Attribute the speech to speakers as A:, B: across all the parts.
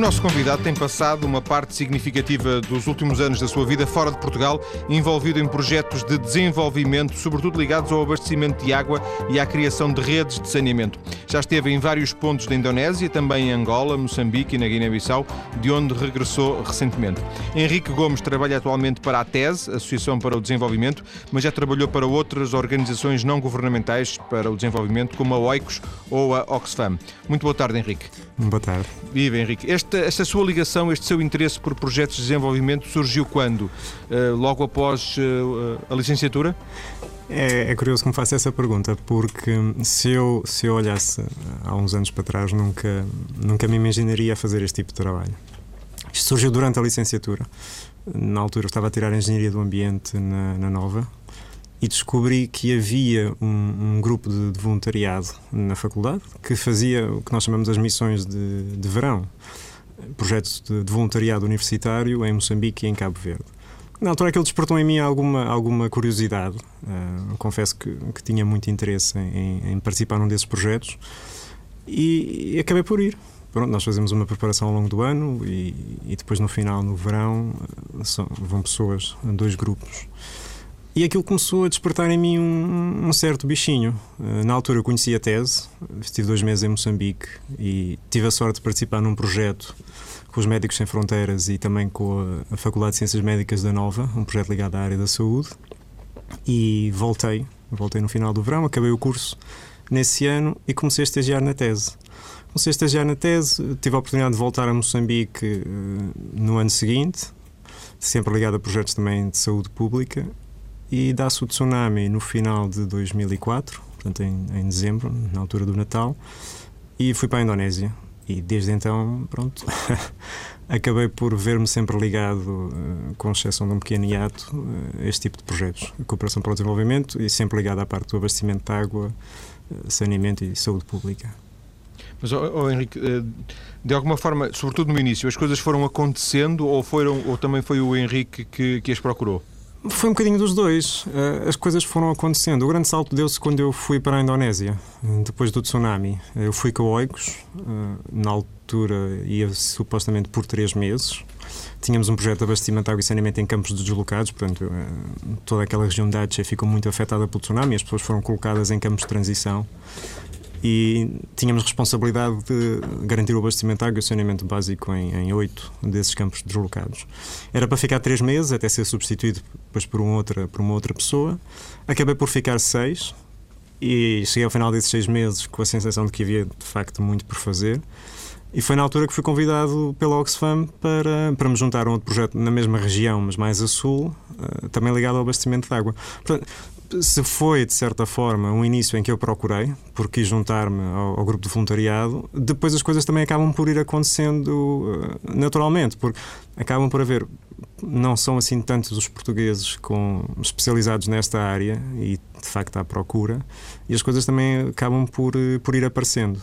A: nosso convidado tem passado uma parte significativa dos últimos anos da sua vida fora de Portugal, envolvido em projetos de desenvolvimento, sobretudo ligados ao abastecimento de água e à criação de redes de saneamento. Já esteve em vários pontos da Indonésia, também em Angola, Moçambique e na Guiné-Bissau, de onde regressou recentemente. Henrique Gomes trabalha atualmente para a TES, Associação para o Desenvolvimento, mas já trabalhou para outras organizações não governamentais para o desenvolvimento, como a OICOS ou a Oxfam. Muito boa tarde, Henrique.
B: Boa tarde.
A: Viva, Henrique. Esta, esta sua ligação, este seu interesse por projetos de desenvolvimento surgiu quando? Uh, logo após uh, a licenciatura?
B: É, é, curioso que me faça essa pergunta, porque se eu, se eu olhasse há uns anos para trás, nunca, nunca me imaginaria fazer este tipo de trabalho. Isto surgiu durante a licenciatura. Na altura eu estava a tirar Engenharia do Ambiente na, na Nova e descobri que havia um, um grupo de, de, voluntariado na faculdade que fazia o que nós chamamos as missões de, de verão projetos de, de, voluntariado universitário em Moçambique e em Cabo Verde. Na altura aquilo despertou em mim alguma, alguma curiosidade. Uh, confesso que, que, tinha muito interesse em, em, participar num desses projetos e, e, acabei por ir. Pronto, nós fazemos uma preparação ao longo do ano e, e depois no final, no verão, são, vão pessoas, dois grupos e aquilo começou a despertar em mim um, um certo bichinho. Uh, na altura eu conheci a tese, estive dois meses em Moçambique e tive a sorte de participar num projeto com os Médicos Sem Fronteiras e também com a, Faculdade de Ciências Médicas da Nova, um projeto ligado à área da saúde. E voltei, voltei no final do verão, acabei o curso nesse ano e comecei a estagiar na tese. Comecei a estagiar na tese, tive a oportunidade de voltar a Moçambique uh, no ano seguinte, sempre ligado a projetos também de saúde pública e dá-se o tsunami no final de 2004, portanto em, em dezembro, na altura do Natal, e fui para a Indonésia. E desde então, pronto, acabei por ver-me sempre ligado, eh, com exceção de um pequeno hiato, a este tipo de projetos. Cooperação para o desenvolvimento e sempre ligado à parte do abastecimento de água, eh, saneamento e saúde pública.
A: Mas, oh, oh, Henrique, eh, de alguma forma, sobretudo no início, as coisas foram acontecendo ou, foram, ou também foi o Henrique que, que as procurou?
B: Foi um bocadinho dos dois. Eh, as coisas foram acontecendo. O grande salto deu-se quando eu fui para a Indonésia, depois do tsunami. Eu fui com Oikos, eh, na altura ia supostamente por três meses. Tínhamos um projeto de abastecimento de água e saneamento em campos deslocados, portanto, eh, toda aquela região de Aceh ficou muito afetada pelo tsunami. As pessoas foram colocadas em campos de transição e tínhamos responsabilidade de garantir o abastecimento de água e o saneamento básico em oito desses campos deslocados. Era para ficar três meses, até ser substituído depois por, uma outra, por uma outra pessoa. Acabei por ficar seis e cheguei ao final desses seis meses com a sensação de que havia de facto muito por fazer. E foi na altura que fui convidado pela Oxfam para, para me juntar a um outro projeto na mesma região, mas mais a sul, uh, também ligado ao abastecimento de água. Portanto, se foi, de certa forma, um início em que eu procurei, porque quis juntar-me ao, ao, grupo de voluntariado, depois as coisas também acabam por ir acontecendo uh, naturalmente, porque acabam por haver. Não são assim tantos os portugueses com, especializados nesta área e de facto há procura, e as coisas também acabam por, uh, por ir aparecendo.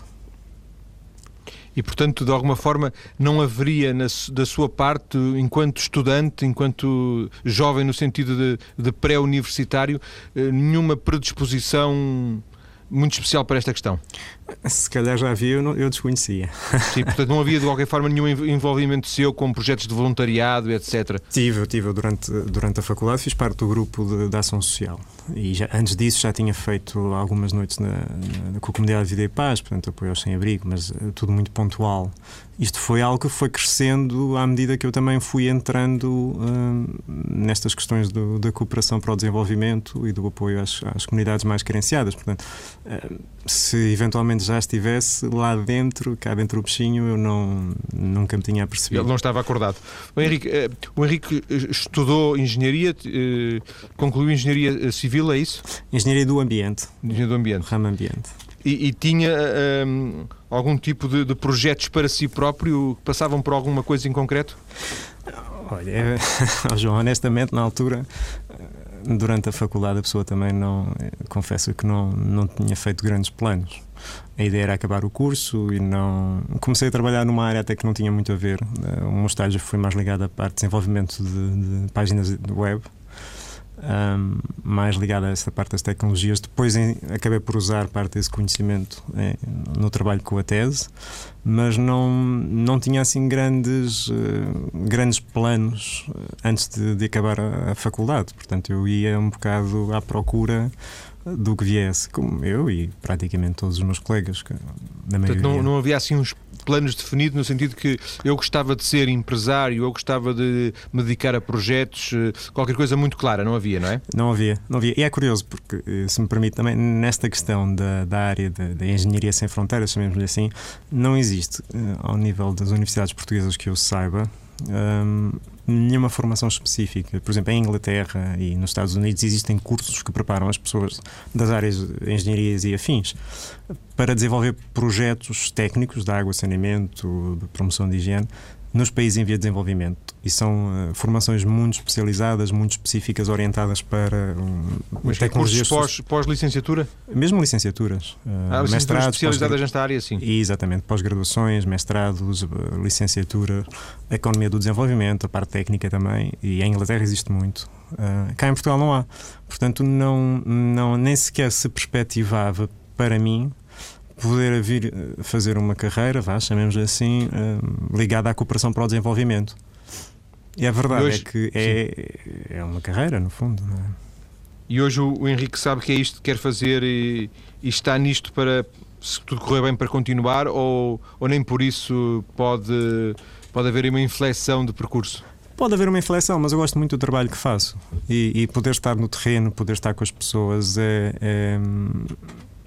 A: E, portanto, de alguma forma, não haveria na, da sua parte, enquanto estudante, enquanto jovem, no sentido de, de pré-universitário, eh, nenhuma predisposição muito especial para esta questão?
B: Se calhar já havia, eu, eu desconhecia.
A: Sim, portanto não havia de qualquer forma nenhum envolvimento seu com projetos de voluntariado, etc.
B: Tive, tive durante, durante a faculdade, fiz parte do grupo de, de ação social e já, antes disso já tinha feito algumas noites na, na, com a comunidade de Vida e Paz, portanto apoio aos sem-abrigo, mas eh, tudo muito pontual. Isto foi algo que foi crescendo à medida que eu também fui entrando hum, nestas questões do, da cooperação para o desenvolvimento e do apoio às, às comunidades mais carenciadas. Portanto, hum, se eventualmente já estivesse lá dentro, cá dentro do bichinho, eu não, nunca me tinha percebido.
A: Ele não estava acordado. O Henrique, eh, o Henrique eh, estudou engenharia, concluiu engenharia civil, é isso?
B: Engenharia do ambiente.
A: Engenharia do ambiente.
B: Ramo ambiente.
A: E, e tinha um, algum tipo de, de, projetos para si próprio que passavam por alguma coisa em concreto?
B: Olha, João, honestamente, na altura, durante a faculdade, a pessoa também não, confesso que não, não tinha feito grandes planos. A ideia era acabar o curso e não. Comecei a trabalhar numa área até que não tinha muito a ver. O meu estágio foi mais ligado à parte de desenvolvimento de, de páginas web um, mais ligada a essa parte das tecnologias. Depois em, acabei por usar parte desse conhecimento em, no trabalho com a tese, mas não, não tinha assim grandes, uh, grandes planos antes de, de acabar a, a, faculdade. Portanto, eu ia um bocado à procura do que viesse, como eu e praticamente todos os meus colegas.
A: Na Portanto, não, não havia assim uns planos definidos no sentido que eu gostava de ser empresário, eu gostava de me dedicar a projetos, eh, qualquer coisa muito clara, não havia, não é?
B: Não havia, não havia. E é curioso, porque, eh, se me permite também, nesta questão da, da área da engenharia sem fronteiras, chamemos-lhe assim, não existe, eh, ao nível das universidades portuguesas que eu saiba, um, nenhuma formação específica. Por exemplo, em Inglaterra e nos Estados Unidos existem cursos que preparam as pessoas das áreas de engenharias e afins para desenvolver projetos técnicos de água, saneamento, promoção de higiene nos países em via de desenvolvimento. E são uh, formações muito especializadas, muito específicas, orientadas para um,
A: tecnologias. Cursos pós-licenciatura?
B: Pós Mesmo licenciaturas.
A: Uh, ah, mestrados. especializadas nesta área, sim.
B: Exatamente. Pós-graduações, mestrados, uh, licenciatura, economia do desenvolvimento, a parte técnica também. E em Inglaterra existe muito. Uh, cá em Portugal não há. Portanto, não, não, nem sequer se perspectivava para mim poder vir eh, fazer uma carreira, vá, chamemos assim, eh, ligada à cooperação para o desenvolvimento. E a verdade hoje, é que é, é uma carreira, no fundo. É?
A: E hoje o, o, Henrique sabe que é isto que quer fazer e, e, está nisto para, se tudo correr bem, para continuar ou, ou nem por isso pode, pode haver uma inflexão de percurso?
B: Pode haver uma inflexão, mas eu gosto muito do trabalho que faço. E, e poder estar no terreno, poder estar com as pessoas é, é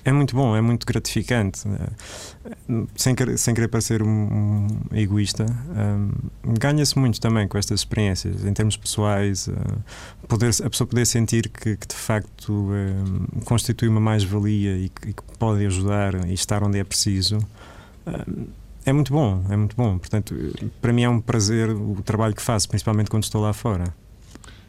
B: é muito bom, é muito gratificante. Sem querer, sem querer parecer um, egoísta, um, ganha-se muito também com estas experiências, em termos pessoais, uh, poder, a pessoa poder sentir que, que de facto um, constitui uma mais-valia e, e, que pode ajudar e estar onde é preciso. é muito bom, é muito bom. Portanto, para mim é um prazer o trabalho que faço, principalmente quando estou lá fora.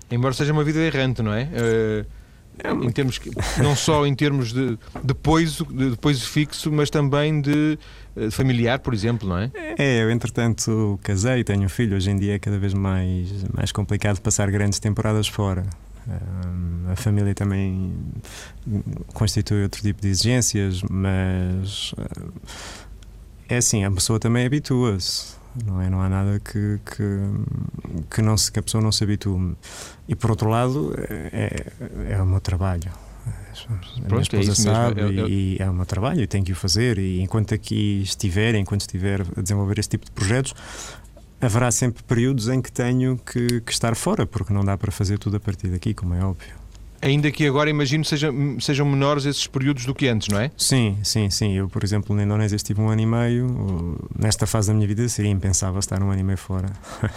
A: Embora seja uma vida errante, não é? Uh é em termos não só em termos de, de poiso, de, de fixo, mas também de, de, eh, familiar, por exemplo, não é?
B: É, eu entretanto casei, tenho um filho, hoje em dia é cada vez mais, mais complicado passar grandes temporadas fora. a família também constitui outro tipo de exigências, mas eh, é assim, a pessoa também habitua-se não é? Não há nada que, que, que, não se, que a pessoa não se habitue. E por outro lado, é, é o meu trabalho. A minha esposa é sabe mesmo. e é o meu trabalho e tenho que o fazer. E enquanto aqui estiver, enquanto estiver a desenvolver este tipo de projetos, haverá sempre períodos em que tenho que, que estar fora, porque não dá para fazer tudo a partir daqui, como é óbvio.
A: Ainda que agora imagino sejam, sejam menores esses períodos do que antes, não é?
B: Sim, sim, sim. Eu, por exemplo, na Indonésia estive um ano e meio. Nesta fase da minha vida seria impensável estar um ano e meio fora.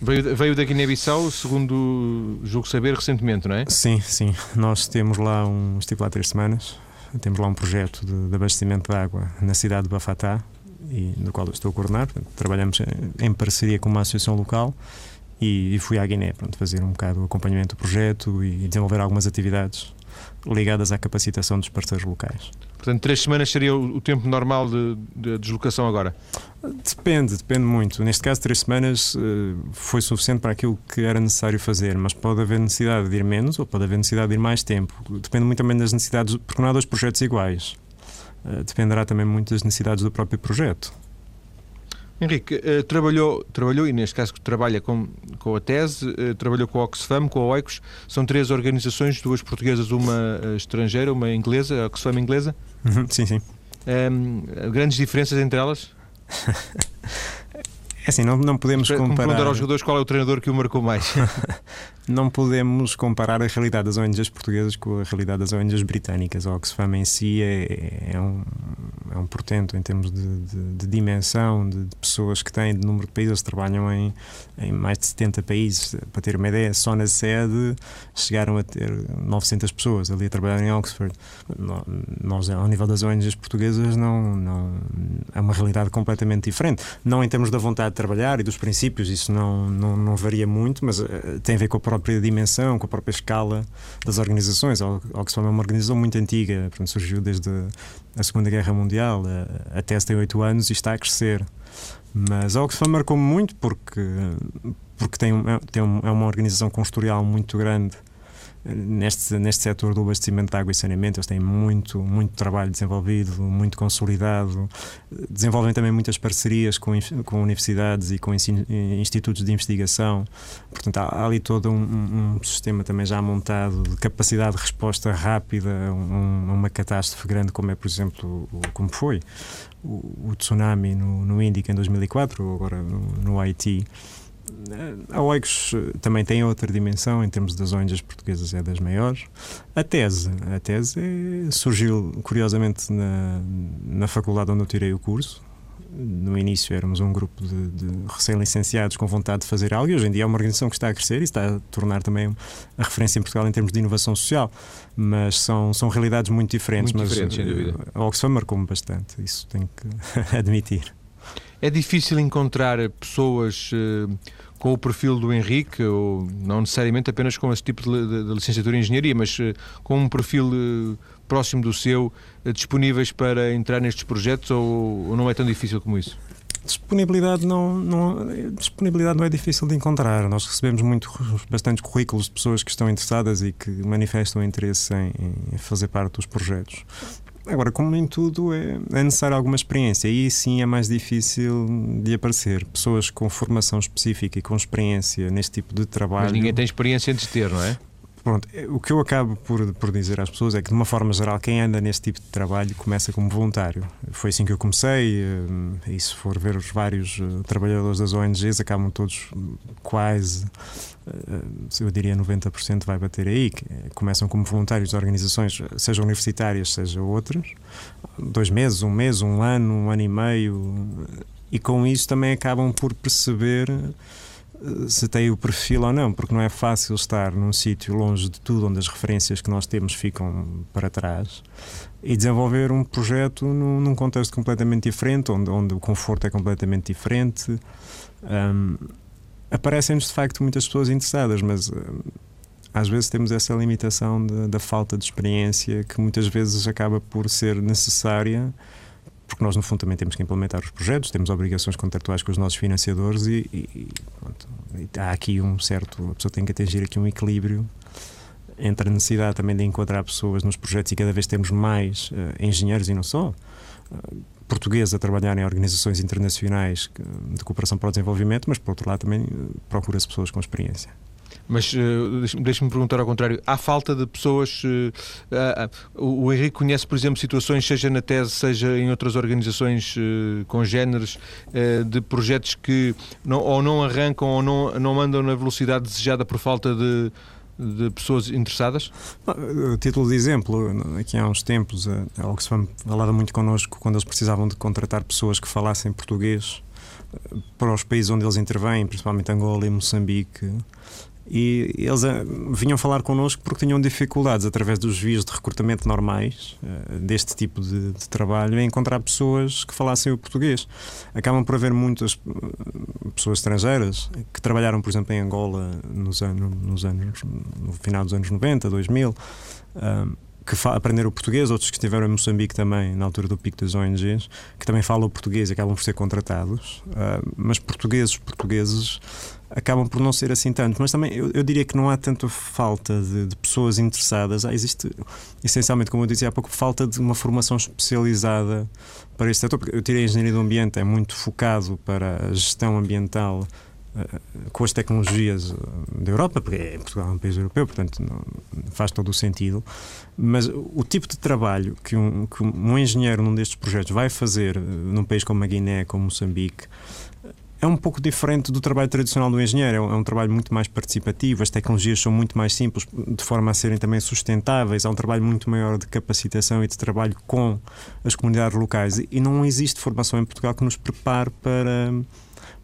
A: Veio, veio da Guiné-Bissau, segundo julgo saber, recentemente, não é?
B: Sim, sim. Nós temos lá um. Estive lá três semanas. Temos lá um projeto de, de abastecimento de água na cidade de Bafatá, e, no qual eu estou a coordenar. Trabalhamos em parceria com uma associação local e, e fui à Guiné pronto, fazer um bocado o acompanhamento do projeto e, e desenvolver algumas atividades ligadas à capacitação dos parceiros locais.
A: Portanto, três semanas seria o tempo normal de, de, deslocação agora?
B: Depende, depende muito. Neste caso, três semanas uh, foi suficiente para aquilo que era necessário fazer, mas pode haver necessidade de ir menos ou pode haver necessidade de ir mais tempo. Depende muito também das necessidades, porque não há dois projetos iguais. Uh, dependerá também muito das necessidades do próprio projeto.
A: Henrique, uh, trabalhou, trabalhou, e neste caso trabalha com, com a tese, uh, trabalhou com a Oxfam, com a OICOS, são três organizações, duas portuguesas, uma uh, estrangeira, uma inglesa, a Oxfam inglesa.
B: Uhum, sim, sim.
A: Um, ehm, grandes diferenças entre elas?
B: É assim, não, não podemos comparar.
A: perguntar aos jogadores qual é o treinador que o marcou mais.
B: não podemos comparar a realidade das ONGs portuguesas com a realidade das ONGs britânicas. A Oxfam em si é, é um, é um portento em termos de, de, de dimensão, de, de, pessoas que têm, de número de países, trabalham em, em mais de 70 países. Para ter uma ideia, só na sede chegaram a ter 900 pessoas ali a trabalhar em Oxford. Nós, ao nível das ONGs portuguesas, não, não é uma realidade completamente diferente. Não em termos da vontade trabalhar e dos princípios, isso não, não, não varia muito, mas uh, tem a ver com a própria dimensão, com a própria escala das organizações. A Oxfam é uma organização muito antiga, portanto, surgiu desde a Segunda Guerra Mundial, uh, até tem oito anos e está a crescer. Mas a Oxfam marcou-me muito porque, porque tem, é, tem é uma organização com um historial muito grande neste, neste setor do abastecimento de água e saneamento. Eles têm muito, muito trabalho desenvolvido, muito consolidado. Desenvolvem também muitas parcerias com, com universidades e com institutos de investigação. Portanto, há ali todo um, um, sistema também já montado de capacidade de resposta rápida a um, uma catástrofe grande, como é, por exemplo, como foi o, o tsunami no, no Índico em 2004, ou agora no, no Haiti. A OIGOS também tem outra dimensão, em termos das ONGs portuguesas, é das maiores. A tese, a tese é, surgiu curiosamente na, na faculdade onde eu tirei o curso, no início éramos um grupo de, de recém-licenciados com vontade de fazer algo e hoje em dia é uma organização que está a crescer e está a tornar também a referência em Portugal em termos de inovação social. Mas são, são realidades muito diferentes.
A: Muito
B: mas
A: diferentes, sem dúvida.
B: A Oxfam marcou-me bastante, isso tenho que admitir.
A: É difícil encontrar pessoas uh, com o perfil do Henrique, ou não necessariamente apenas com esse tipo de, de, de licenciatura em engenharia, mas uh, com um perfil uh, próximo do seu, disponíveis para entrar nestes projetos, ou, ou não é tão difícil como isso?
B: Disponibilidade não, não, disponibilidade não é difícil de encontrar. Nós recebemos muito, bastantes currículos de pessoas que estão interessadas e que manifestam interesse em, em fazer parte dos projetos. Agora, como em tudo, é, é necessário alguma experiência e sim é mais difícil de aparecer. Pessoas com formação específica e com experiência neste tipo de trabalho. Mas
A: ninguém tem experiência antes de ter, não é?
B: Pronto, é, o que eu acabo por, por dizer às pessoas é que, de uma forma geral, quem anda nesse tipo de trabalho começa como voluntário. Foi assim que eu comecei, eh, e se for ver os vários eh, trabalhadores das ONGs, acabam todos quase, eh, eu diria 90% vai bater aí, começam como voluntários de organizações, seja universitárias, seja outras, dois meses, um mês, um ano, um ano e meio, e com isso também acabam por perceber se tem o perfil ou não, porque não é fácil estar num sítio longe de tudo, onde as referências que nós temos ficam para trás, e desenvolver um projeto num, num contexto completamente diferente, onde, onde, o conforto é completamente diferente. Um, Aparecem-nos de facto muitas pessoas interessadas, mas um, às vezes temos essa limitação de, da falta de experiência que muitas vezes acaba por ser necessária porque nós, no fundo, também temos que implementar os projetos, temos obrigações contratuais com os nossos financiadores e, e, pronto, e há aqui um certo. A pessoa tem que atingir aqui um equilíbrio entre a necessidade também de enquadrar pessoas nos projetos e cada vez temos mais uh, engenheiros e não só. Uh, portugueses a trabalhar em organizações internacionais de cooperação para o desenvolvimento, mas por outro lado também uh, procura-se pessoas com experiência.
A: Mas uh, deixe-me perguntar ao contrário: há falta de pessoas. Uh, o Henrique conhece, por exemplo, situações, seja na tese, seja em outras organizações congêneres, de projetos que não, ou não arrancam ou não, não andam na velocidade desejada por falta de de pessoas interessadas?
B: O título de exemplo, aqui há uns tempos, a Oxfam falava muito connosco quando eles precisavam de contratar pessoas que falassem português para os países onde eles intervêm, principalmente Angola e Moçambique e eles eh, vinham falar connosco porque tinham dificuldades através dos vias de recrutamento normais eh, deste tipo de, de, trabalho em encontrar pessoas que falassem o português. Acabam por haver muitas eh, pessoas estrangeiras que trabalharam, por exemplo, em Angola nos anos, nos anos no final dos anos 90, 2000, que aprenderam o português, outros que estiveram em Moçambique também, na altura do pico das ONGs, que também falam o português e acabam por ser contratados. mas portugueses, portugueses acabam por não ser assim tanto. Mas também eu, eu diria que não há tanta falta de, de, pessoas interessadas. Há, existe, essencialmente, como eu dizia há pouco, falta de uma formação especializada para este setor. Porque eu tirei a engenharia do ambiente, é muito focado para a gestão ambiental uh, com as tecnologias eh, da Europa, porque é, Portugal é um país europeu, portanto não, faz todo o sentido. Mas o tipo de trabalho que um, que um engenheiro num destes projetos vai fazer num país como a Guiné, como Moçambique, é um pouco diferente do trabalho tradicional do engenheiro. É um, é um, trabalho muito mais participativo, as tecnologias são muito mais simples, de forma a serem também sustentáveis. Há um trabalho muito maior de capacitação e de trabalho com as comunidades locais. E não existe formação em Portugal que nos prepare para,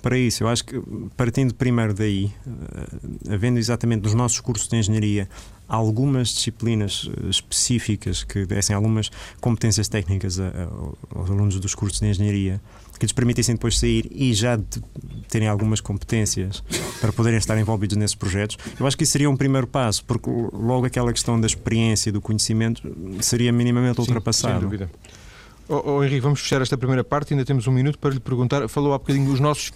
B: para isso. Eu acho que, partindo primeiro daí, eh, havendo exatamente nos nossos cursos de engenharia algumas disciplinas eh, específicas que dessem algumas competências técnicas a, a, aos alunos dos cursos de engenharia que lhes permitissem depois sair e já de, terem algumas competências para poderem estar envolvidos nesses projetos, eu acho que isso seria um primeiro passo, porque logo aquela questão da experiência e do conhecimento seria minimamente ultrapassada.
A: Sem dúvida. Oh, oh, Henrique, vamos fechar esta primeira parte, ainda temos um minuto para lhe perguntar. Falou há bocadinho os nossos.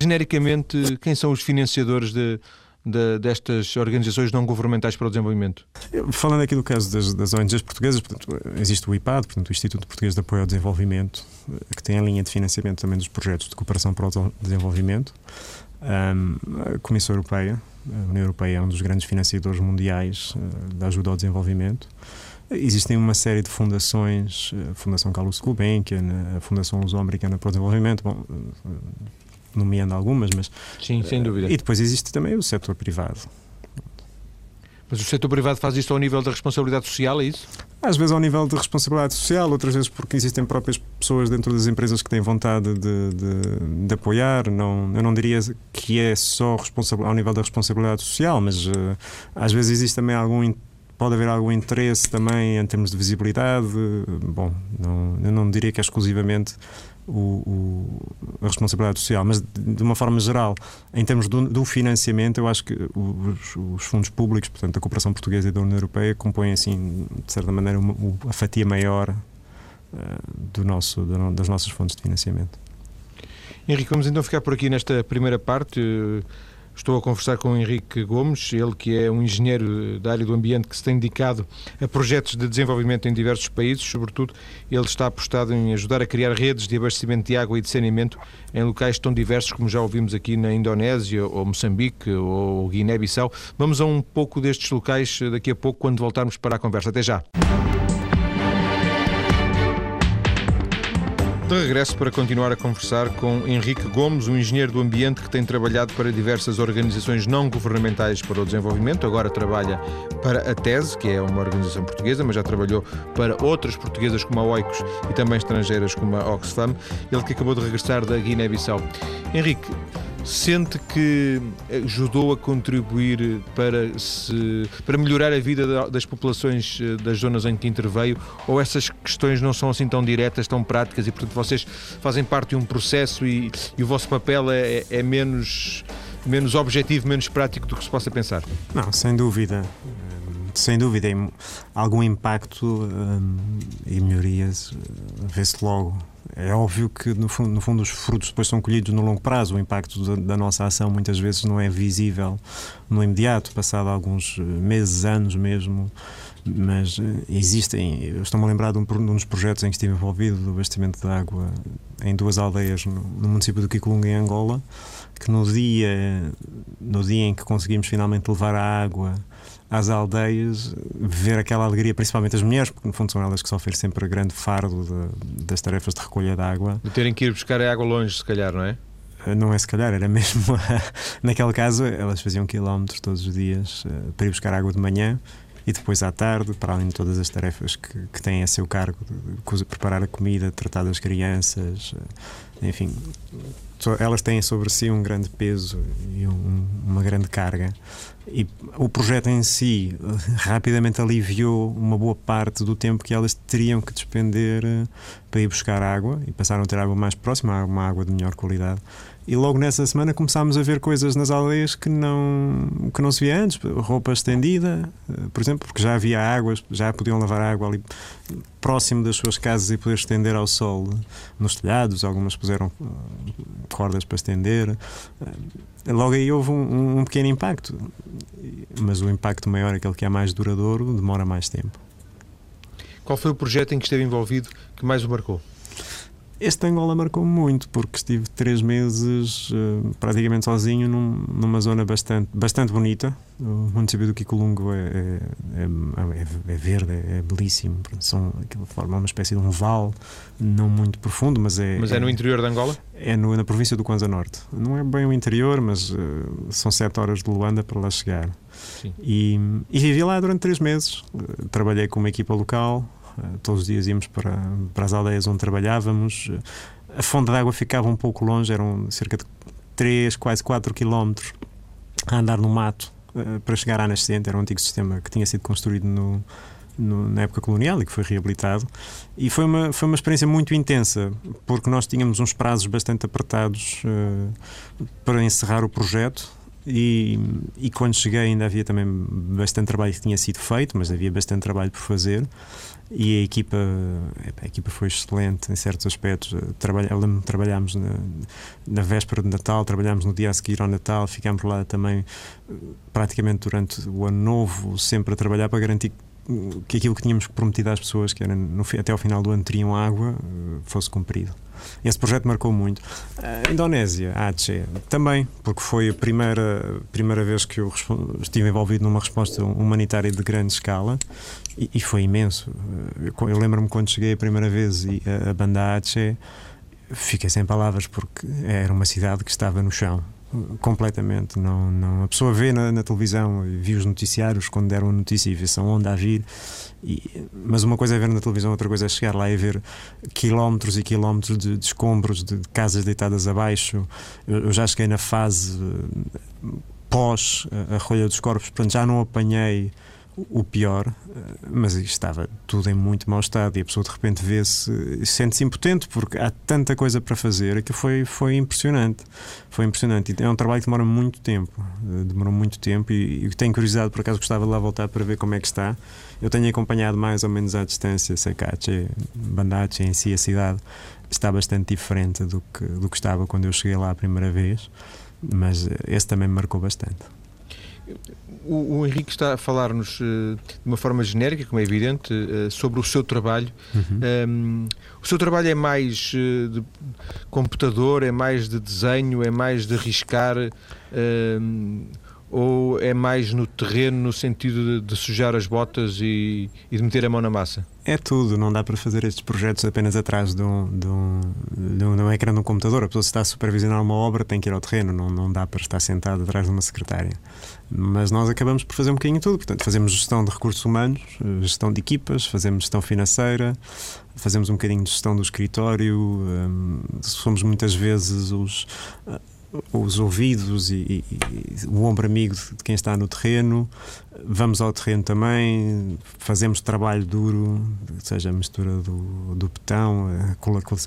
A: Genericamente, quem são os financiadores de, de, destas organizações não governamentais para o desenvolvimento?
B: Falando aqui do caso das, das ONGs portuguesas, portanto, existe o IPAD, portanto, o Instituto Português de Apoio ao Desenvolvimento, que tem a linha de financiamento também dos projetos de cooperação para o desenvolvimento. Um, a Comissão Europeia, a União Europeia é um dos grandes financiadores mundiais uh, da ajuda ao desenvolvimento. Existem uma série de fundações, a Fundação Carlos Gulbenkian, a Fundação Luso-Americana para o Desenvolvimento, bom, nomeando algumas, mas...
A: Sim, sem dúvida.
B: E depois existe também o setor privado.
A: Mas o setor privado faz isto ao nível da responsabilidade social, é isso?
B: Às vezes ao nível de responsabilidade social, outras vezes porque existem próprias pessoas dentro das empresas que têm vontade de, de, de apoiar. Não, eu não diria que é só ao nível da responsabilidade social, mas uh, às vezes existe também algum pode haver algum interesse também em termos de visibilidade. Bom, não, eu não diria que é exclusivamente o, o, a responsabilidade social, mas de uma forma geral, em termos do, do financiamento, eu acho que os, os, fundos públicos, portanto, da cooperação portuguesa e da União Europeia, compõem, assim, de certa maneira, uma, a fatia maior uh, do nosso, do, das nossas fontes de financiamento.
A: Henrique, vamos então ficar por aqui nesta primeira parte. Estou a conversar com o Henrique Gomes, ele que é um engenheiro da área do ambiente que se tem dedicado a projetos de desenvolvimento em diversos países, sobretudo ele está apostado em ajudar a criar redes de abastecimento de água e de saneamento em locais tão diversos como já ouvimos aqui na Indonésia, ou Moçambique, ou Guiné-Bissau. Vamos a um pouco destes locais daqui a pouco, quando voltarmos para a conversa. Até já. De regresso para continuar a conversar com Henrique Gomes, um engenheiro do ambiente que tem trabalhado para diversas organizações não governamentais para o desenvolvimento. Agora trabalha para a TESE, que é uma organização portuguesa, mas já trabalhou para outras portuguesas como a OICOS e também estrangeiras como a Oxfam. Ele que acabou de regressar da Guiné-Bissau. Henrique, sente que ajudou a contribuir para, se, para melhorar a vida das populações eh, das zonas em que interveio ou essas questões não são assim tão diretas, tão práticas e, portanto, vocês fazem parte de um processo e, e o vosso papel é, é menos, menos objetivo, menos prático do que se possa pensar?
B: Não, sem dúvida sem dúvida, algum impacto hum, e melhorias eh, vê-se logo. É óbvio que, no fundo, no fundo, os frutos depois são colhidos no longo prazo. O impacto da, da, nossa ação muitas vezes não é visível no imediato, passado alguns eh, meses, anos mesmo. Mas eh, existem. Estou-me a lembrar de um, de um, dos projetos em que estive envolvido, do abastecimento de água em duas aldeias no, no município do Kikulunga, em Angola, que no dia, no dia em que conseguimos finalmente levar a água às aldeias, ver aquela alegria, principalmente as mulheres, porque no fundo são elas que sofrem sempre grande fardo de, das tarefas de recolha de água.
A: De terem que ir buscar a água longe, se calhar, não é?
B: Eh, não é se calhar, era mesmo. naquele caso, elas faziam quilómetros todos os dias uh, para ir buscar água de manhã e depois à tarde, para além de todas as tarefas que, que têm a seu cargo, de, de preparar a comida, tratar das crianças, uh, enfim, elas têm sobre si um grande peso e um, uma grande carga. E o projeto em si eh, rapidamente aliviou uma boa parte do tempo que elas teriam que despender eh, para ir buscar água e passaram a ter água mais próxima, uma água de melhor qualidade. E logo nessa semana começámos a ver coisas nas aldeias que não, que não se via antes. Roupa estendida, eh, por exemplo, porque já havia águas, já podiam lavar água ali próximo das suas casas e poder estender ao sol nos telhados. Algumas puseram cordas para estender. Logo aí houve um, um pequeno impacto, mas o impacto maior, aquele que é mais duradouro, demora mais tempo.
A: Qual foi o projeto em que esteve envolvido que mais o marcou?
B: Este Angola marcou muito, porque estive três meses uh, praticamente sozinho num, numa zona bastante, bastante bonita. O município do Kikulungo é, é, é, é verde, é, belíssimo. São, aquilo forma uma espécie de um vale, não muito profundo, mas é.
A: Mas é, no interior de Angola?
B: É no, na província do Kwanza Norte. Não é bem o interior, mas uh, são sete horas de Luanda para lá chegar. E, e, vivi lá durante três meses. Uh, trabalhei com uma equipa local, eh, todos os dias íamos para, para as aldeias onde trabalhávamos. A fonte de água ficava um pouco longe, eram cerca de 3, quase 4 quilómetros a andar no mato eh, para chegar à nascente. Era um antigo sistema que tinha sido construído no, no, na época colonial e que foi reabilitado. E foi uma, foi uma experiência muito intensa, porque nós tínhamos uns prazos bastante apertados uh, para encerrar o projeto E, e quando cheguei ainda havia também bastante trabalho que tinha sido feito, mas havia bastante trabalho por fazer e a equipa, a equipa foi excelente em certos aspectos. Trabalha, trabalhámos na, na, véspera de Natal, trabalhámos no dia a seguir ao Natal, ficámos lá também praticamente durante o ano novo, sempre a trabalhar para garantir que aquilo que tínhamos prometido às pessoas, que era no, até ao final do ano teriam água, fosse cumprido. Esse projeto marcou muito. A Indonésia, a Aceh, também, porque foi a primeira, primeira vez que eu estive envolvido numa resposta humanitária de grande escala e, e foi imenso. Eu, eu lembro-me quando cheguei a primeira vez e a, a banda Aceh, fiquei sem palavras porque era uma cidade que estava no chão completamente. Não, não, a pessoa vê na, na televisão viu os noticiários quando deram a notícia e vê se onda a vir. E, mas uma coisa é ver na televisão, outra coisa é chegar lá e ver quilómetros e quilómetros de, de escombros, de, de, casas deitadas abaixo. Eu, eu, já cheguei na fase eh, pós a, a rolha dos corpos, portanto já não apanhei o pior, eh, mas estava tudo em muito mau estado e a pessoa de repente vê-se, sente-se impotente porque há tanta coisa para fazer que foi, foi impressionante. Foi impressionante. É um trabalho que demora muito tempo. Eh, demorou muito tempo e, e tenho curiosidade, por acaso gostava de lá voltar para ver como é que está. Eu tenho acompanhado mais ou menos à distância Secache, Bandache em si, a cidade está bastante diferente do que, do que estava quando eu cheguei lá a primeira vez, mas eh, esse também me marcou bastante
A: o, o, Henrique está a falar-nos uh, de uma forma genérica, como é evidente, uh, sobre o seu trabalho. Uhum. Um, ehm, o seu trabalho é mais uh, de computador, é mais de desenho, é mais de riscar, ehm, ou é mais no terreno, no sentido de, de sujar as botas e, e, de meter a mão na massa?
B: É tudo, não dá para fazer estes projetos apenas atrás de um, de um, de um, de um ecrã de um computador. A pessoa, se está a supervisionar uma obra, tem que ir ao terreno, não, não dá para estar sentado atrás de uma secretária. Mas nós acabamos por fazer um bocadinho tudo. Portanto, fazemos gestão de recursos humanos, gestão de equipas, fazemos gestão financeira, fazemos um bocadinho de gestão do escritório, hum, somos muitas vezes os os ouvidos e, e, e, o ombro amigo de quem está no terreno. Vamos ao terreno também, fazemos trabalho duro, seja a mistura do, do betão, a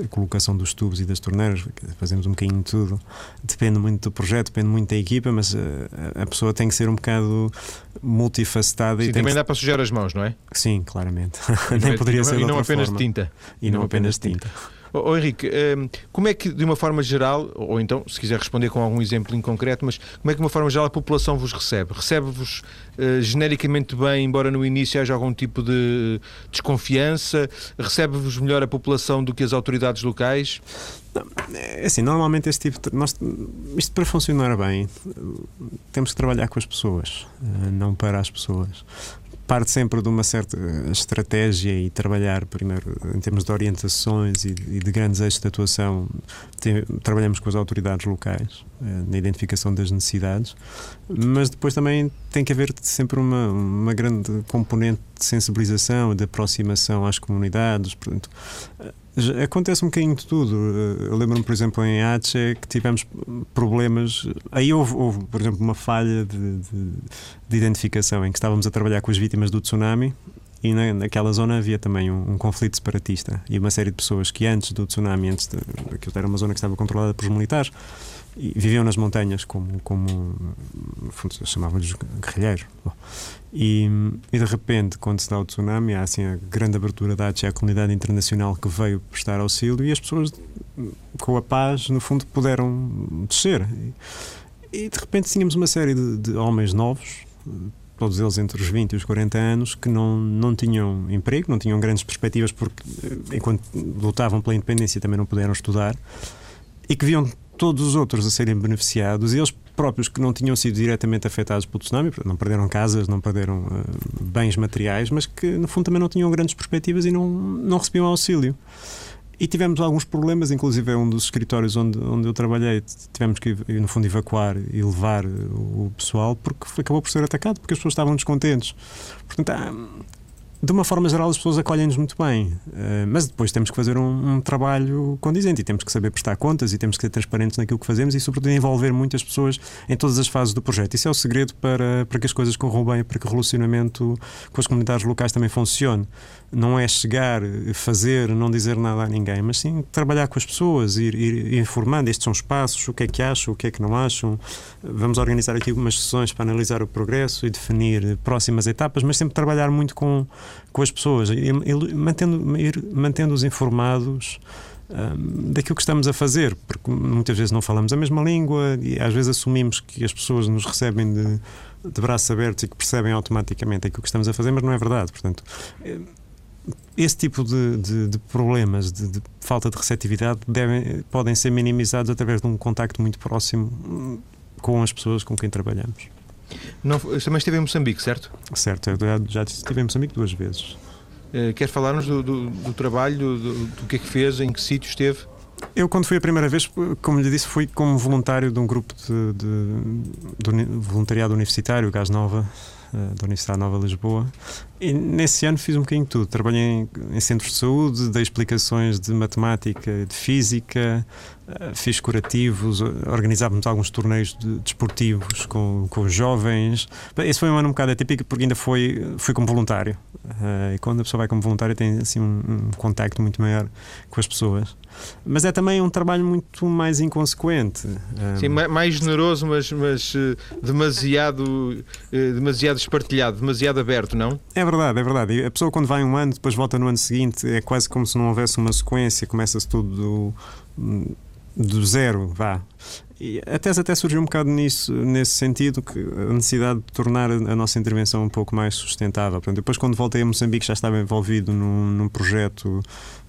B: colocação dos tubos e das torneiras, fazemos um bocadinho de tudo. Depende muito do projeto, depende muito da equipa, mas a, eh, a pessoa tem que ser um bocado multifacetada.
A: Sim,
B: e
A: também
B: que...
A: dá para sujar as mãos, não é?
B: Sim, claramente. Nem poderia
A: e
B: ser
A: E não apenas
B: forma.
A: tinta.
B: E, não, não apenas tinta. tinta.
A: Oh, Henrique, hum, como é que, de uma forma geral, ou então, se quiser responder com algum exemplo em concreto, mas como é que, de uma forma geral, a população vos recebe? Recebe-vos uh, genericamente bem, embora no início haja algum tipo de desconfiança? Recebe-vos melhor a população do que as autoridades locais?
B: Não, é assim, normalmente este tipo de, nós, isto para funcionar bem temos que trabalhar com as pessoas, eh, não para as pessoas parte sempre de uma certa estratégia e trabalhar primeiro em termos de orientações e de, grandes eixos de atuação. Tem, trabalhamos com as autoridades locais eh, na identificação das necessidades, mas depois também tem que haver sempre uma, uma grande componente de sensibilização, de aproximação às comunidades. Portanto, Acontece um bocadinho de tudo. Eh, eu lembro-me, por exemplo, em Aceh que tivemos problemas. Aí houve, houve por exemplo, uma falha de, de, de, identificação em que estávamos a trabalhar com as vítimas do tsunami e na, naquela zona havia também um, um, conflito separatista e uma série de pessoas que antes do tsunami, antes de, aquilo era uma zona que estava controlada pelos militares, e viviam nas montanhas como, como chamavam-lhes guerrilheiros. E, e, de repente, quando se dá o tsunami, há assim a grande abertura da à comunidade internacional que veio prestar auxílio e as pessoas, com a paz, no fundo, puderam descer. E, e de repente tínhamos uma série de, de, homens novos, todos eles entre os 20 e os 40 anos, que não, não tinham emprego, não tinham grandes perspectivas, porque enquanto lutavam pela independência também não puderam estudar, e que viam todos os outros a serem beneficiados e eles próprios que não tinham sido diretamente afetados pelo tsunami, não perderam casas, não perderam uh, bens materiais, mas que no fundo também não tinham grandes perspectivas e não, não recebiam auxílio. E tivemos alguns problemas, inclusive é um dos escritórios onde, onde eu trabalhei, tivemos que, no fundo, evacuar e levar o pessoal porque acabou por ser atacado, porque as pessoas estavam descontentes. Portanto, há, de uma forma geral, as pessoas acolhem-nos muito bem, uh, mas depois temos que fazer um, um, trabalho condizente e temos que saber prestar contas e temos que ser transparentes naquilo que fazemos e, sobretudo, envolver muitas pessoas em todas as fases do projeto. Isso é o segredo para, para que as coisas corram bem, para que o relacionamento com as comunidades locais também funcione. Não é chegar, fazer, não dizer nada a ninguém, mas sim trabalhar com as pessoas, ir, ir informando. Estes são os passos, o que é que acham, o que é que não acham. Vamos organizar aqui algumas sessões para analisar o progresso e definir próximas etapas, mas sempre trabalhar muito com com as pessoas, mantendo, mantendo-os informados um, daquilo que estamos a fazer, porque muitas vezes não falamos a mesma língua e às vezes assumimos que as pessoas nos recebem de, de braços abertos e que percebem automaticamente aquilo que estamos a fazer, mas não é verdade. Portanto, esse tipo de, de, de problemas, de, de, falta de receptividade, devem, podem ser minimizados através de um contacto muito próximo hum, com as pessoas com quem trabalhamos.
A: Não, também esteve em Moçambique, certo?
B: Certo, já, estive em Moçambique duas vezes.
A: Uh, quer falar-nos do, do, do, trabalho, do, do que é que fez, em que sítio esteve?
B: Eu, quando fui a primeira vez, como lhe disse, fui como voluntário de um grupo de, de, de voluntariado universitário, Gás Nova, eh, da Universidade Nova de Lisboa. E nesse ano fiz um bocadinho de tudo. Trabalhei em, em centros de saúde, dei explicações de matemática, de física, eh, fiz curativos, organizávamos alguns torneios de, desportivos com, com os jovens. Esse foi um ano um bocado atípico porque ainda foi, fui como voluntário. Uh, e quando a pessoa vai como voluntário tem assim um, um contacto muito maior com as pessoas. Mas é também um trabalho muito mais inconsequente.
A: Sim, mais generoso, mas, mas demasiado, demasiado espartilhado, demasiado aberto, não?
B: É verdade, é verdade. E a pessoa quando vai um ano, depois volta no ano seguinte, é quase como se não houvesse uma sequência, começa-se tudo do, do zero, vá. E a tese até surgiu um bocado nisso, nesse sentido, que a necessidade de tornar a nossa intervenção um pouco mais sustentável. Portanto, depois, quando voltei a Moçambique, já estava envolvido num, num projeto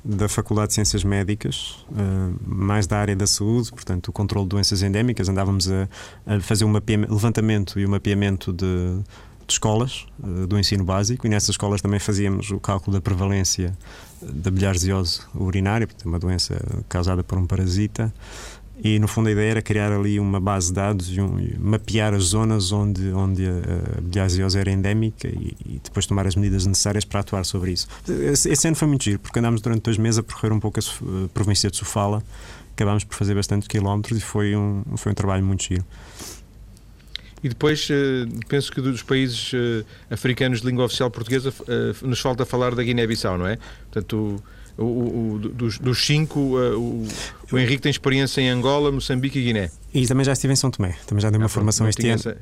B: da Faculdade de Ciências Médicas, uh, mais da área da saúde, portanto, o controle de doenças endémicas. Andávamos a, a fazer um levantamento e um mapeamento de de escolas uh, do ensino básico e nessas escolas também fazíamos o cálculo da prevalência da bilharziose urinária, porque é uma doença causada por um parasita. E no fundo a ideia era criar ali uma base de dados e, um, e mapear as zonas onde, onde a, a bilharziose era endémica e, e, depois tomar as medidas necessárias para atuar sobre isso. Esse, esse, ano foi muito giro, porque andámos durante dois meses a percorrer um pouco a, a província de Sofala, acabámos por fazer bastante quilómetros e foi um, foi um trabalho muito giro.
A: E depois, eh, penso que dos países eh, africanos de língua oficial portuguesa, eh, nos falta falar da Guiné-Bissau, não é? Portanto, o, o, o, dos, dos, cinco, o, o Henrique tem experiência em Angola, Moçambique e Guiné.
B: E também já estive em São Tomé. Também já dei uma ah, formação este ano. Essa...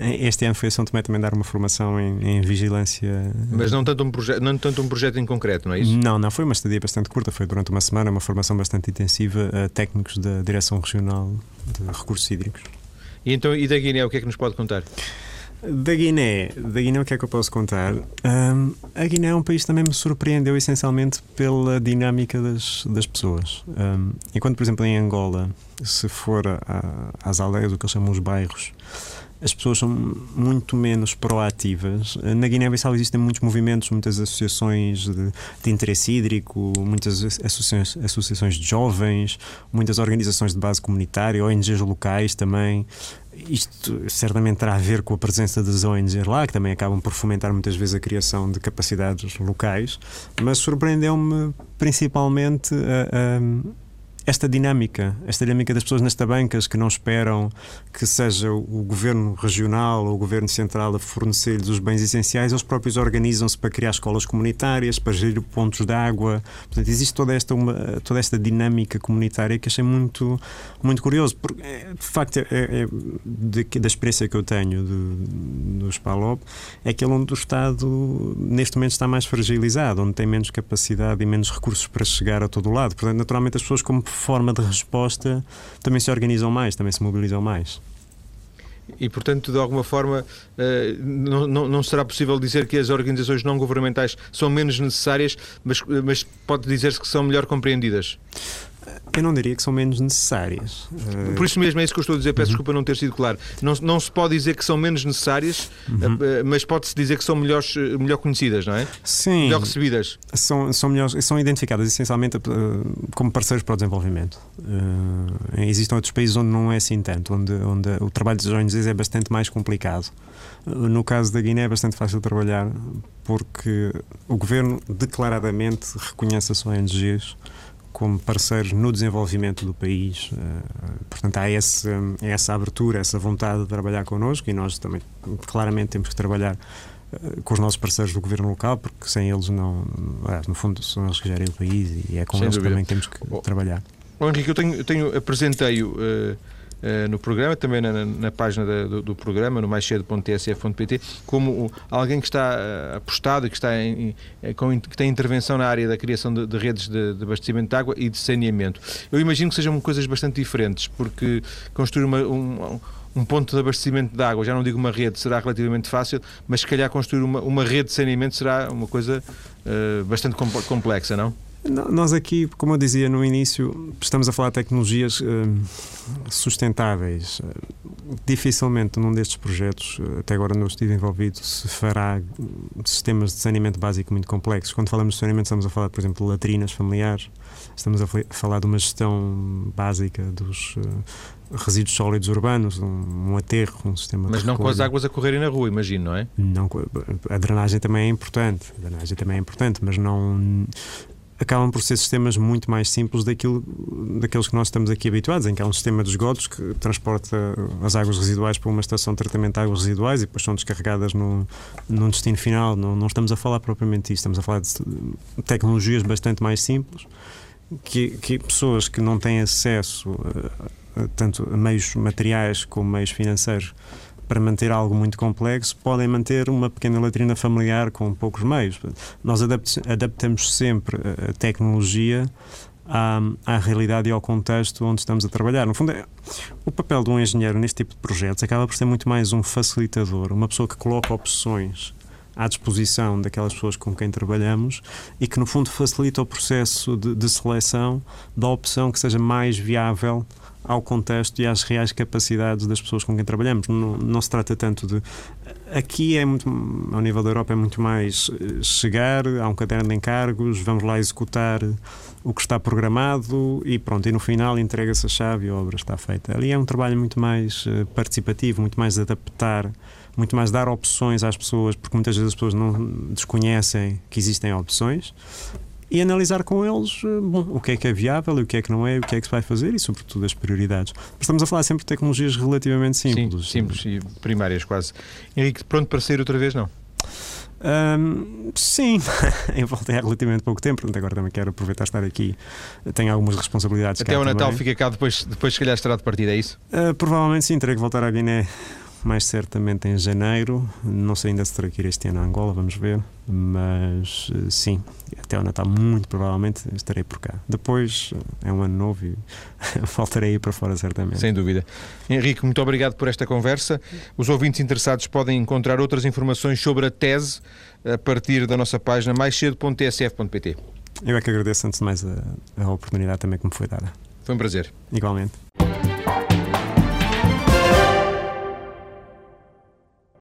B: este ano foi a São Tomé também dar uma formação em, em vigilância.
A: Mas não tanto, um não tanto um projeto em concreto, não é isso?
B: Não, não. Foi uma estadia bastante curta. Foi durante uma semana, uma formação bastante intensiva a técnicos da Direção Regional de Recursos Hídricos.
A: E, então, e da Guiné, o que é que nos pode contar?
B: Da Guiné, da Guiné o que é que eu posso contar? Um, a Guiné é um país que também me surpreendeu essencialmente pela dinâmica das, das pessoas. Um, enquanto, por exemplo, em Angola, se for a, às aldeias, o que eles chamam os bairros, as pessoas são muito menos proativas. Na Guiné-Bissau existem muitos movimentos, muitas associações de, de interesse hídrico, muitas associações, associações de jovens, muitas organizações de base comunitária, ONGs locais também. Isto certamente terá a ver com a presença das ONGs lá, que também acabam por fomentar muitas vezes a criação de capacidades locais, mas surpreendeu-me principalmente a, a esta dinâmica, esta dinâmica das pessoas nas tabancas que não esperam que seja o governo regional ou o governo central a fornecer-lhes os bens essenciais, eles próprios organizam-se para criar escolas comunitárias, para gerir pontos de água. Portanto, existe toda esta, uma, toda esta dinâmica comunitária que achei muito, muito curioso, porque é, de facto, é, é, de, da experiência que eu tenho do, do SPALOP, é aquele onde o Estado neste momento está mais fragilizado, onde tem menos capacidade e menos recursos para chegar a todo lado. Portanto, naturalmente, as pessoas, como forma de resposta também se organizam mais, também se mobilizam mais.
A: E, portanto, de alguma forma, eh, não, não, não, será possível dizer que as organizações não governamentais são menos necessárias, mas, mas pode dizer-se que são melhor compreendidas?
B: Eu não diria que são menos necessárias.
A: Por isso mesmo é isso que eu estou a dizer, peço uhum. desculpa não ter sido claro. Não, não se pode dizer que são menos necessárias, uhum. Eh, mas pode-se dizer que são melhores, eh, melhor conhecidas, não é?
B: Sim.
A: Melhor recebidas.
B: São, são, melhores, são identificadas essencialmente como parceiros para o desenvolvimento. Uh, existem outros países onde não é assim tanto, onde, onde o trabalho dos ONGs é bastante mais complicado. No caso da Guiné é bastante fácil trabalhar porque o governo declaradamente reconhece as ONGs como parceiros no desenvolvimento do país. Eh, portanto, há esse, essa abertura, essa vontade de trabalhar connosco e nós também, claramente, temos que trabalhar eh, com os nossos parceiros do governo local, porque sem eles não. No fundo, são eles que gerem o país e é com sem eles dúvida. também que temos que oh, trabalhar.
A: Bom, Henrique, eu tenho, eu tenho apresentei-o. Uh eh, no programa, também na, na página da, do, do, programa, no maiscedo.tsf.pt, como alguém que está uh, apostado que, está em, em, com, que tem intervenção na área da criação de, de redes de, de, abastecimento de água e de saneamento. Eu imagino que sejam coisas bastante diferentes, porque construir uma, um, um ponto de abastecimento de água, já não digo uma rede, será relativamente fácil, mas se calhar construir uma, uma rede de saneamento será uma coisa uh, bastante complexa, não?
B: Nós aqui, como eu dizia no início, estamos a falar de tecnologias uh, sustentáveis. Dificilmente num destes projetos, até agora não estive envolvido, se fará sistemas de saneamento básico muito complexos. Quando falamos de saneamento, estamos a falar, por exemplo, de latrinas familiares, estamos a falar de uma gestão básica dos uh, resíduos sólidos urbanos, um, um aterro, um sistema
A: Mas não com as águas a correrem na rua, imagino, não é?
B: Não, a drenagem também é importante, a drenagem também é importante, mas não acabam por ser sistemas muito mais simples daquilo, daqueles que nós estamos aqui habituados, em que há um sistema de esgotos que transporta as águas residuais para uma estação de tratamento de águas residuais e depois são descarregadas no, num destino final. Não, não estamos a falar propriamente disso, estamos a falar de tecnologias bastante mais simples que, que pessoas que não têm acesso a, a, tanto a meios materiais como meios financeiros para manter algo muito complexo, podem manter uma pequena latrina familiar com poucos meios. Nós adaptamos sempre a tecnologia à, à, realidade e ao contexto onde estamos a trabalhar. No fundo, é, o papel de um engenheiro neste tipo de projetos acaba por ser muito mais um facilitador, uma pessoa que coloca opções à disposição daquelas pessoas com quem trabalhamos e que, no fundo, facilita o processo de, de seleção da opção que seja mais viável ao contexto e às reais capacidades das pessoas com quem trabalhamos. Não, não se trata tanto de. Aqui é muito, ao nível da Europa, é muito mais eh, chegar, há um caderno de encargos, vamos lá executar o que está programado e pronto, e no final entrega-se a chave e a obra está feita. Ali é um trabalho muito mais eh, participativo, muito mais adaptar, muito mais dar opções às pessoas, porque muitas vezes as pessoas não desconhecem que existem opções e analisar com eles eh, bom, o que é que é viável e o que é que não é, o que é que se vai fazer e, sobretudo, as prioridades. Mas estamos a falar sempre de tecnologias relativamente simples.
A: Sim, simples e primárias quase. Henrique, pronto para sair outra vez, não?
B: Um, sim, eu voltei há relativamente pouco tempo, portanto agora também quero aproveitar estar aqui. Tenho algumas responsabilidades.
A: Até o Natal
B: também.
A: fica cá, depois, depois se calhar estará de partida, é isso?
B: Uh, provavelmente sim, terei que voltar à Guiné mais certamente em janeiro. Não sei ainda se terá que ir este ano a Angola, vamos ver. Mas eh, sim, até o Natal, muito provavelmente estarei por cá. Depois é um ano novo e voltarei aí para fora, certamente.
A: Sem dúvida. Henrique, muito obrigado por esta conversa. Os ouvintes interessados podem encontrar outras informações sobre a tese a partir da nossa página maiscedo.tsf.pt.
B: Eu é que agradeço, antes de mais, a, a oportunidade também que me foi dada.
A: Foi um prazer.
B: Igualmente.